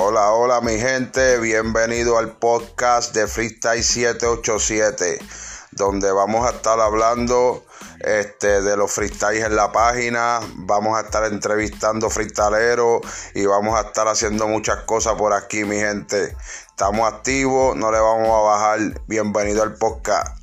Hola, hola mi gente, bienvenido al podcast de Freestyle 787, donde vamos a estar hablando este, de los freestyles en la página, vamos a estar entrevistando freestaleros y vamos a estar haciendo muchas cosas por aquí mi gente. Estamos activos, no le vamos a bajar. Bienvenido al podcast.